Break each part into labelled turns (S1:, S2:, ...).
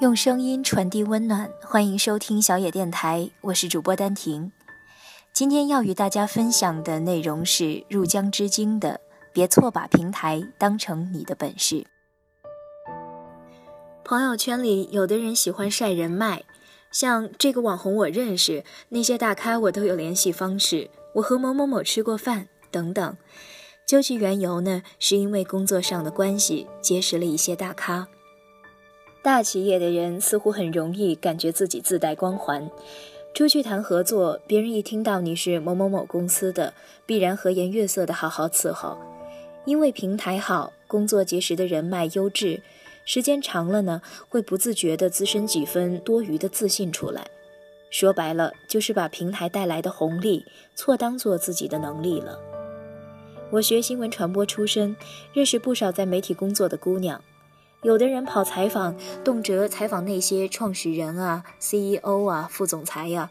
S1: 用声音传递温暖，欢迎收听小野电台，我是主播丹婷。今天要与大家分享的内容是入江之鲸的“别错把平台当成你的本事”。朋友圈里有的人喜欢晒人脉，像这个网红我认识，那些大咖我都有联系方式，我和某某某吃过饭等等。究其缘由呢，是因为工作上的关系结识了一些大咖。大企业的人似乎很容易感觉自己自带光环，出去谈合作，别人一听到你是某某某公司的，必然和颜悦色的好好伺候。因为平台好，工作结识的人脉优质，时间长了呢，会不自觉的滋生几分多余的自信出来。说白了，就是把平台带来的红利错当做自己的能力了。我学新闻传播出身，认识不少在媒体工作的姑娘。有的人跑采访，动辄采访那些创始人啊、CEO 啊、副总裁呀，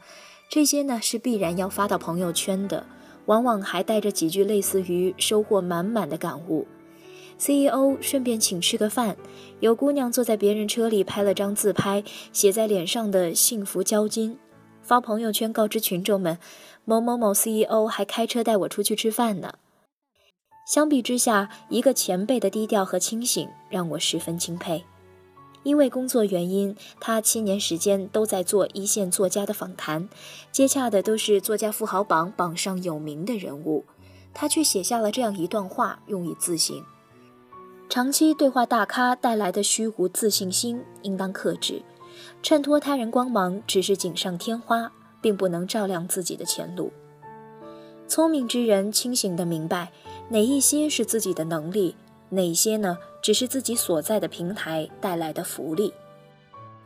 S1: 这些呢是必然要发到朋友圈的，往往还带着几句类似于收获满满的感悟。CEO 顺便请吃个饭，有姑娘坐在别人车里拍了张自拍，写在脸上的幸福交金，发朋友圈告知群众们，某某某 CEO 还开车带我出去吃饭呢。相比之下，一个前辈的低调和清醒让我十分钦佩。因为工作原因，他七年时间都在做一线作家的访谈，接洽的都是作家富豪榜榜上有名的人物，他却写下了这样一段话，用以自省：长期对话大咖带来的虚无自信心应当克制，衬托他人光芒只是锦上添花，并不能照亮自己的前路。聪明之人清醒地明白。哪一些是自己的能力，哪些呢？只是自己所在的平台带来的福利。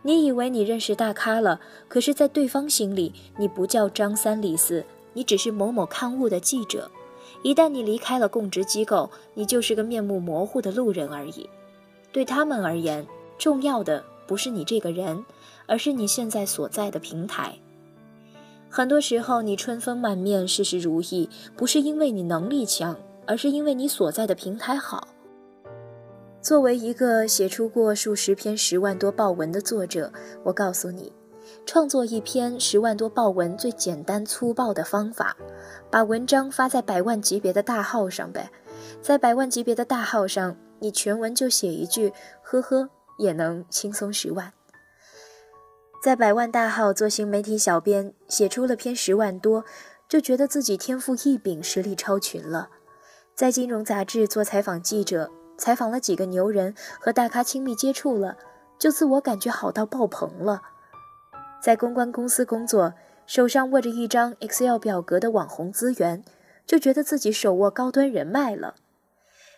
S1: 你以为你认识大咖了，可是，在对方心里，你不叫张三李四，你只是某某刊物的记者。一旦你离开了供职机构，你就是个面目模糊的路人而已。对他们而言，重要的不是你这个人，而是你现在所在的平台。很多时候，你春风满面、事事如意，不是因为你能力强。而是因为你所在的平台好。作为一个写出过数十篇十万多爆文的作者，我告诉你，创作一篇十万多爆文最简单粗暴的方法，把文章发在百万级别的大号上呗。在百万级别的大号上，你全文就写一句“呵呵”，也能轻松十万。在百万大号做新媒体小编，写出了篇十万多，就觉得自己天赋异禀，实力超群了。在金融杂志做采访记者，采访了几个牛人，和大咖亲密接触了，就自我感觉好到爆棚了。在公关公司工作，手上握着一张 Excel 表格的网红资源，就觉得自己手握高端人脉了。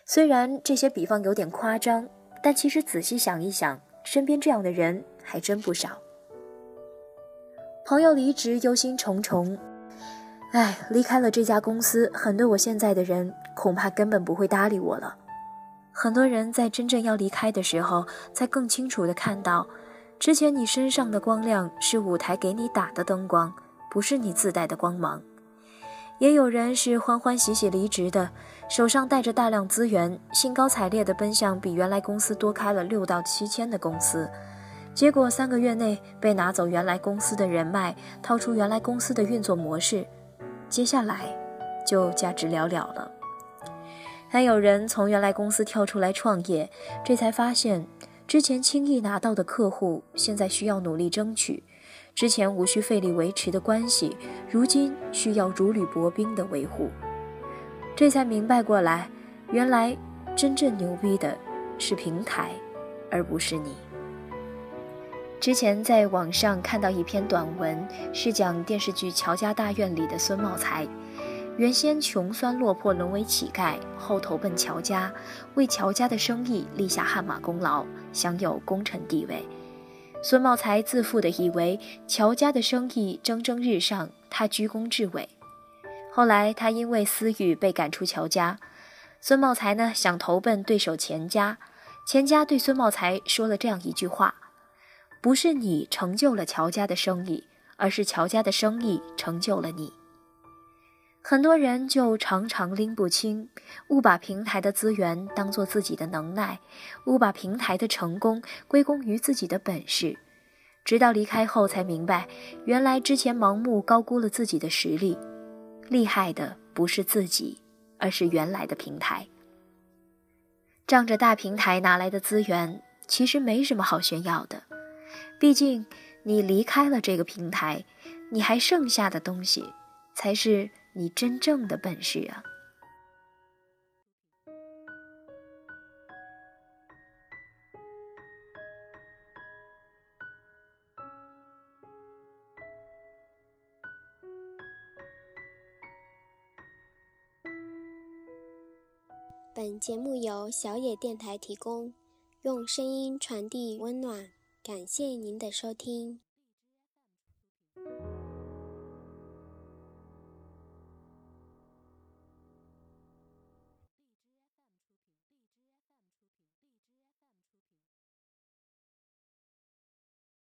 S1: 虽然这些比方有点夸张，但其实仔细想一想，身边这样的人还真不少。朋友离职，忧心忡忡。哎，离开了这家公司，很多我现在的人恐怕根本不会搭理我了。很多人在真正要离开的时候，才更清楚的看到，之前你身上的光亮是舞台给你打的灯光，不是你自带的光芒。也有人是欢欢喜喜离职的，手上带着大量资源，兴高采烈的奔向比原来公司多开了六到七千的公司，结果三个月内被拿走原来公司的人脉，掏出原来公司的运作模式。接下来就价值寥寥了。还有人从原来公司跳出来创业，这才发现之前轻易拿到的客户，现在需要努力争取；之前无需费力维持的关系，如今需要如履薄冰的维护。这才明白过来，原来真正牛逼的是平台，而不是你。之前在网上看到一篇短文，是讲电视剧《乔家大院》里的孙茂才。原先穷酸落魄，沦为乞丐，后投奔乔家，为乔家的生意立下汗马功劳，享有功臣地位。孙茂才自负地以为乔家的生意蒸蒸日上，他居功至伟。后来他因为私欲被赶出乔家，孙茂才呢想投奔对手钱家，钱家对孙茂才说了这样一句话。不是你成就了乔家的生意，而是乔家的生意成就了你。很多人就常常拎不清，误把平台的资源当做自己的能耐，误把平台的成功归功于自己的本事，直到离开后才明白，原来之前盲目高估了自己的实力，厉害的不是自己，而是原来的平台。仗着大平台拿来的资源，其实没什么好炫耀的，毕竟你离开了这个平台，你还剩下的东西，才是。你真正的本事啊！
S2: 本节目由小野电台提供，用声音传递温暖，感谢您的收听。